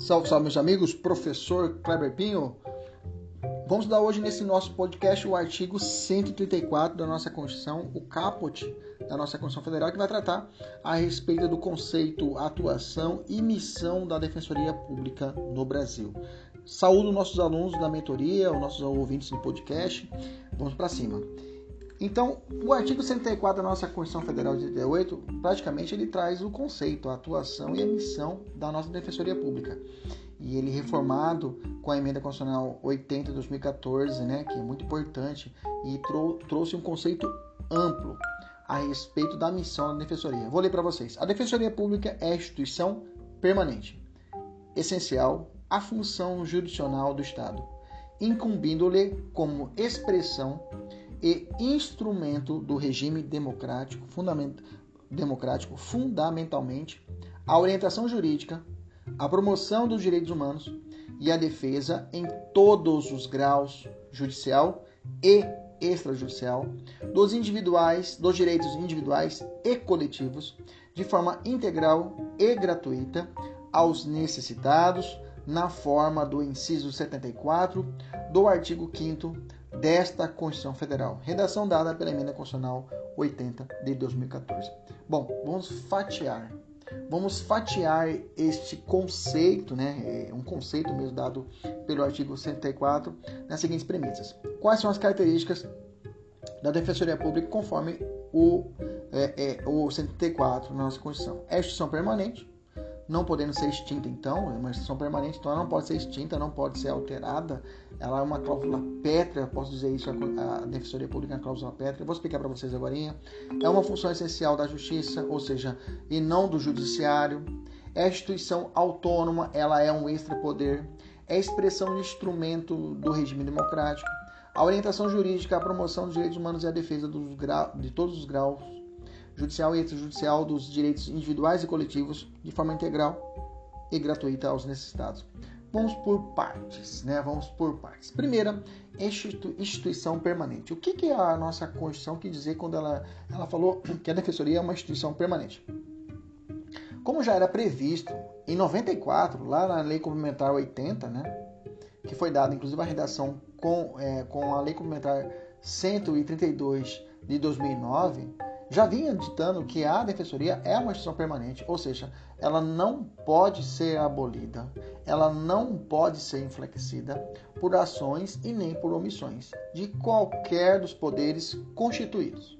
Salve, salve, meus amigos. Professor Kleber Pinho. Vamos dar hoje nesse nosso podcast o artigo 134 da nossa Constituição, o caput da nossa Constituição Federal, que vai tratar a respeito do conceito, atuação e missão da Defensoria Pública no Brasil. Saúdo nossos alunos da mentoria, os nossos ouvintes do podcast. Vamos para cima. Então, o artigo 104 da nossa Constituição Federal de 88, praticamente ele traz o conceito, a atuação e a missão da nossa Defensoria Pública. E ele reformado com a emenda constitucional 80 de 2014, né, que é muito importante e trou trouxe um conceito amplo a respeito da missão da Defensoria. Vou ler para vocês. A Defensoria Pública é a instituição permanente, essencial à função jurisdicional do Estado, incumbindo-lhe como expressão e instrumento do regime democrático, fundament, democrático fundamentalmente a orientação jurídica, a promoção dos direitos humanos e a defesa em todos os graus judicial e extrajudicial dos individuais, dos direitos individuais e coletivos, de forma integral e gratuita aos necessitados, na forma do inciso 74 do artigo 5 desta Constituição Federal. Redação dada pela Emenda Constitucional 80 de 2014. Bom, vamos fatiar. Vamos fatiar este conceito, né? É um conceito mesmo dado pelo artigo 104, nas seguintes premissas. Quais são as características da Defensoria Pública conforme o, é, é, o 104 na nossa Constituição? É instituição permanente, não podendo ser extinta, então, é uma instituição permanente, então ela não pode ser extinta, não pode ser alterada. Ela é uma cláusula pétrea, posso dizer isso, a Defensoria Pública é uma cláusula pétrea. Vou explicar para vocês agora. É uma função essencial da Justiça, ou seja, e não do Judiciário. É instituição autônoma, ela é um extra-poder. É expressão de instrumento do regime democrático. A orientação jurídica, a promoção dos direitos humanos e a defesa dos de todos os graus judicial e extrajudicial dos direitos individuais e coletivos de forma integral e gratuita aos necessitados. Vamos por partes, né? Vamos por partes. Primeira, instituição permanente. O que, que a nossa Constituição quer dizer quando ela, ela falou que a Defensoria é uma instituição permanente? Como já era previsto em 94, lá na Lei Complementar 80, né? Que foi dada, inclusive, a redação com, é, com a Lei Complementar 132 de 2009, já vinha ditando que a defensoria é uma instituição permanente, ou seja, ela não pode ser abolida, ela não pode ser inflexida por ações e nem por omissões de qualquer dos poderes constituídos.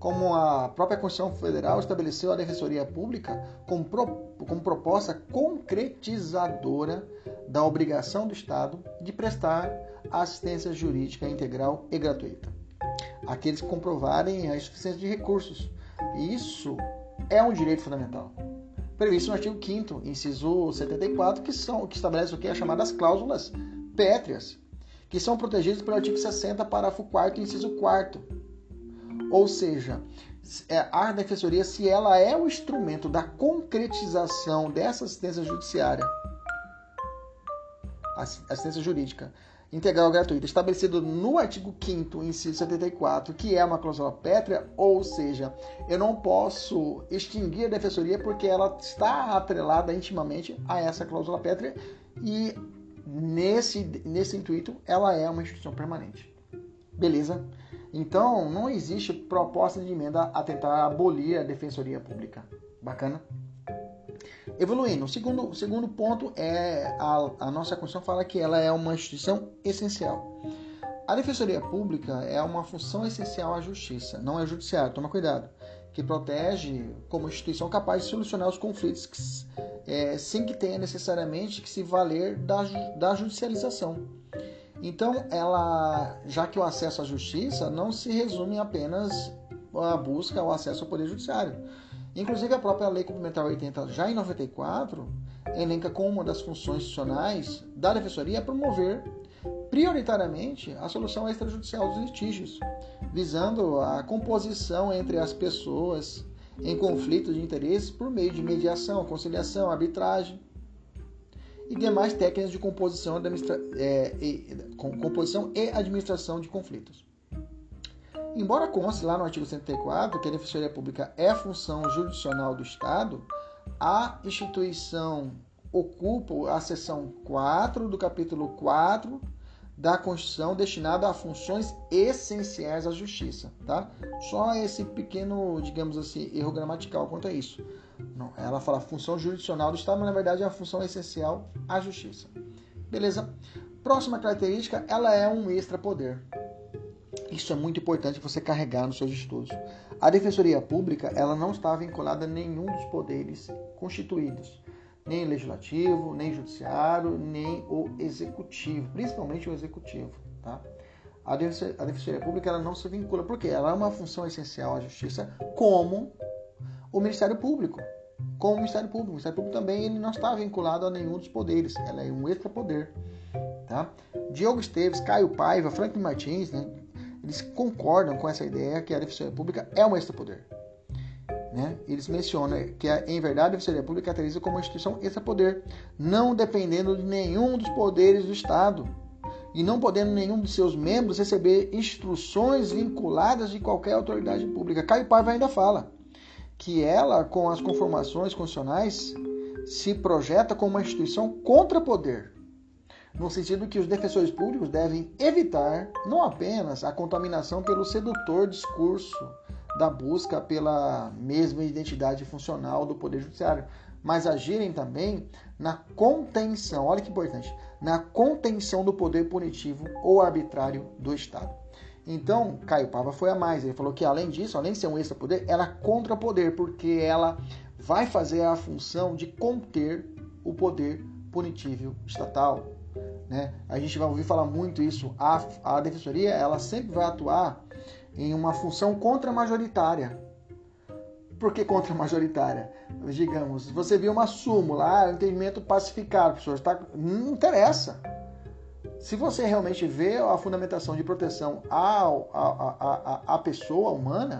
Como a própria Constituição Federal estabeleceu a Defensoria Pública como, pro, como proposta concretizadora da obrigação do Estado de prestar assistência jurídica integral e gratuita aqueles que comprovarem a insuficiência de recursos. E isso é um direito fundamental. Previsto no artigo 5 inciso 74, que, são, que estabelece o que? As chamadas cláusulas pétreas, que são protegidas pelo artigo 60, parágrafo 4 inciso 4 Ou seja, é, a defensoria, se ela é o instrumento da concretização dessa assistência judiciária, assistência jurídica, integral gratuita, estabelecido no artigo 5 inciso 74, que é uma cláusula pétrea, ou seja, eu não posso extinguir a defensoria porque ela está atrelada intimamente a essa cláusula pétrea e nesse, nesse intuito ela é uma instituição permanente. Beleza? Então, não existe proposta de emenda a tentar abolir a defensoria pública. Bacana? Evoluindo, o segundo, segundo ponto é a, a nossa Constituição fala que ela é uma instituição essencial. A Defensoria Pública é uma função essencial à justiça, não é judiciário, toma cuidado, que protege como instituição capaz de solucionar os conflitos que, é, sem que tenha necessariamente que se valer da, da judicialização. Então, ela, já que o acesso à justiça não se resume apenas à busca ao acesso ao poder judiciário, Inclusive, a própria Lei Complementar 80, já em 94, elenca como uma das funções institucionais da Defensoria promover prioritariamente a solução extrajudicial dos litígios, visando a composição entre as pessoas em conflitos de interesses por meio de mediação, conciliação, arbitragem e demais técnicas de composição, é, e, composição e administração de conflitos. Embora conste lá no artigo 104 que a Defensoria Pública é função jurisdicional do Estado, a instituição ocupa a seção 4 do capítulo 4 da Constituição destinado a funções essenciais à justiça, tá? Só esse pequeno, digamos assim, erro gramatical quanto a isso. Não, ela fala função jurisdicional do Estado, mas na verdade é a função essencial à justiça. Beleza? Próxima característica, ela é um extrapoder. Isso é muito importante você carregar nos seus estudos. A Defensoria Pública, ela não está vinculada a nenhum dos poderes constituídos nem legislativo, nem judiciário, nem o executivo, principalmente o executivo, tá? A Defensoria Pública ela não se vincula, porque ela é uma função essencial à justiça, como o Ministério Público. Como o Ministério Público. O Ministério Público também ele não está vinculado a nenhum dos poderes, ela é um extrapoder. Tá? Diogo Esteves, Caio Paiva, Franklin Martins, né, eles concordam com essa ideia que a Defensoria Pública é um extrapoder. Né? Eles mencionam que, em verdade, a Defensoria Pública caracteriza como uma instituição extra-poder, não dependendo de nenhum dos poderes do Estado e não podendo nenhum de seus membros receber instruções vinculadas de qualquer autoridade pública. Caio Paiva ainda fala que ela, com as conformações constitucionais, se projeta como uma instituição contra poder, no sentido que os defensores públicos devem evitar não apenas a contaminação pelo sedutor discurso da busca pela mesma identidade funcional do Poder Judiciário, mas agirem também na contenção, olha que importante, na contenção do poder punitivo ou arbitrário do Estado. Então, Caio Pava foi a mais. Ele falou que, além disso, além de ser um extra-poder, ela é contra-poder, porque ela vai fazer a função de conter o poder punitivo estatal. Né? A gente vai ouvir falar muito isso. A, a defensoria ela sempre vai atuar em uma função contra-majoritária. Por que contra-majoritária? Digamos, você viu uma súmula, ah, entendimento pacificado, professor, tá... não interessa. Se você realmente vê a fundamentação de proteção à, à, à, à pessoa humana,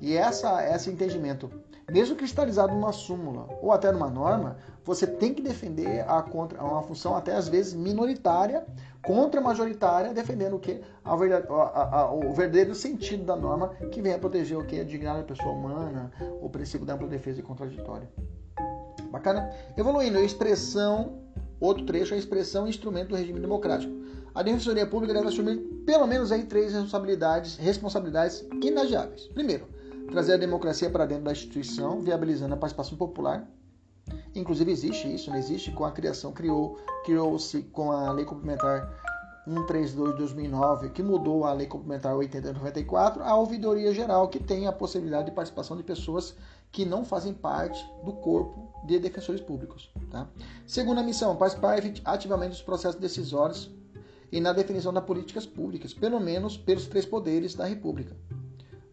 e essa, esse entendimento, mesmo cristalizado numa súmula ou até numa norma, você tem que defender a contra, uma função até às vezes minoritária contra majoritária, defendendo o que? A a, a, o verdadeiro sentido da norma que vem a proteger o que? A dignidade da pessoa humana, o princípio da ampla defesa e contraditória. Bacana? Evoluindo, a expressão, outro trecho, a expressão instrumento do regime democrático. A Defensoria Pública deve assumir pelo menos aí três responsabilidades, responsabilidades inadiáveis. Primeiro, trazer a democracia para dentro da instituição, viabilizando a participação popular Inclusive existe isso, não existe com a criação, criou, criou-se com a Lei Complementar 132 de 2009, que mudou a Lei Complementar 80 de 94, a Ouvidoria Geral, que tem a possibilidade de participação de pessoas que não fazem parte do corpo de defensores públicos. Tá? Segunda missão, participar ativamente dos processos decisórios e na definição das políticas públicas, pelo menos pelos três poderes da República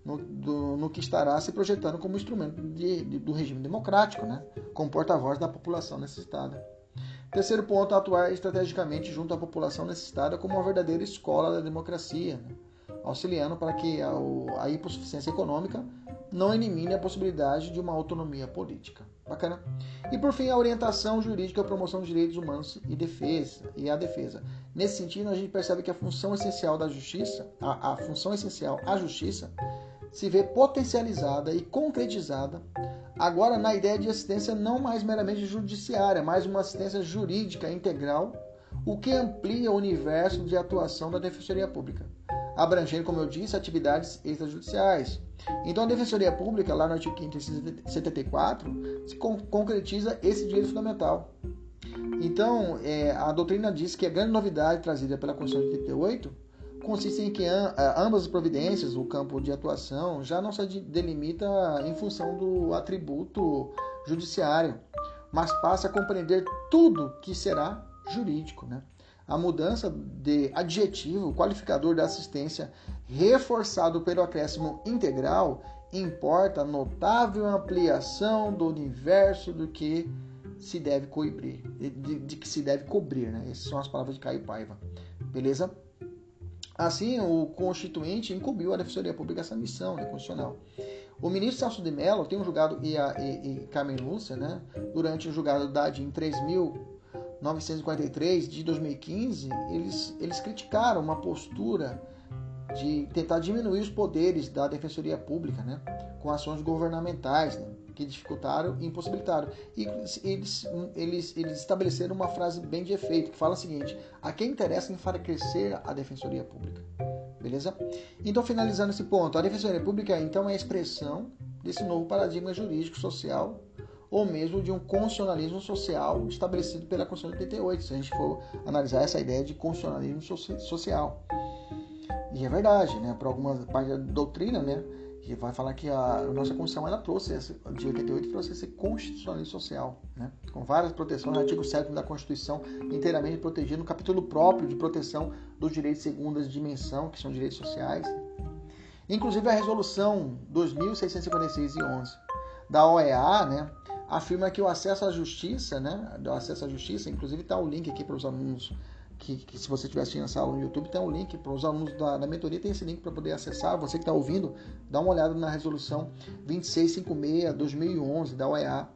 no, do, no que estará se projetando como instrumento de, de, do regime democrático, né? como porta-voz da população necessitada. Terceiro ponto, atuar estrategicamente junto à população necessitada como uma verdadeira escola da democracia, né? auxiliando para que a, a hipossuficiência econômica não elimine a possibilidade de uma autonomia política. Bacana? E por fim, a orientação jurídica, a promoção dos direitos humanos e defesa e a defesa. Nesse sentido, a gente percebe que a função essencial da justiça, a, a função essencial à justiça, se vê potencializada e concretizada agora na ideia de assistência não mais meramente judiciária, mas uma assistência jurídica integral, o que amplia o universo de atuação da Defensoria Pública, abrangendo, como eu disse, atividades extrajudiciais. Então, a Defensoria Pública, lá no artigo 574, se concretiza esse direito fundamental. Então, é, a doutrina diz que a grande novidade trazida pela Constituição de 88 consiste em que ambas as providências, o campo de atuação, já não se delimita em função do atributo judiciário, mas passa a compreender tudo que será jurídico. Né? A mudança de adjetivo qualificador da assistência, reforçado pelo acréscimo integral, importa notável ampliação do universo do que se deve cobrir, de, de, que se deve cobrir, né? Essas são as palavras de Caio Paiva. Beleza? Assim, o Constituinte incumbiu a Defensoria Pública essa missão né, constitucional. O ministro Celso de Mello tem um julgado e, a, e, e Carmen Lúcia, né, durante o julgado da DIN 3.943 de 2015, eles, eles criticaram uma postura de tentar diminuir os poderes da Defensoria Pública, né, com ações governamentais, né, que dificultaram e impossibilitaram. E eles, eles, eles estabeleceram uma frase bem de efeito, que fala o seguinte: a quem interessa enfraquecer a Defensoria Pública. Beleza? Então, finalizando esse ponto, a Defensoria Pública, então, é a expressão desse novo paradigma jurídico social ou mesmo de um constitucionalismo social estabelecido pela Constituição de 88, se a gente for analisar essa ideia de constitucionalismo social. E é verdade, né? Para algumas partes da doutrina, né? Que vai falar que a, nossa Constituição ela trouxe esse, de 88 trouxe esse constitucionalismo social, né? Com várias proteções, no artigo 7 da Constituição, inteiramente protegido, no capítulo próprio de proteção dos direitos segunda dimensão, que são direitos sociais. Inclusive a resolução 2656 e 11 da OEA, né? afirma que o acesso à justiça, né? O acesso à justiça, inclusive está o link aqui para os alunos que, que, se você estiver assistindo essa aula no YouTube, tem um link para os alunos da, da mentoria, tem esse link para poder acessar. Você que está ouvindo, dá uma olhada na resolução 2656-2011 da OEA,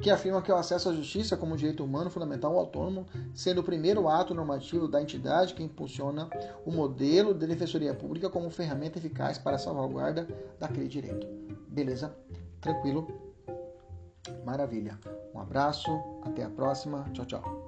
que afirma que o acesso à justiça como direito humano fundamental autônomo, sendo o primeiro ato normativo da entidade que impulsiona o modelo de defensoria pública como ferramenta eficaz para a salvaguarda daquele direito. Beleza? Tranquilo? Maravilha. Um abraço, até a próxima. Tchau, tchau.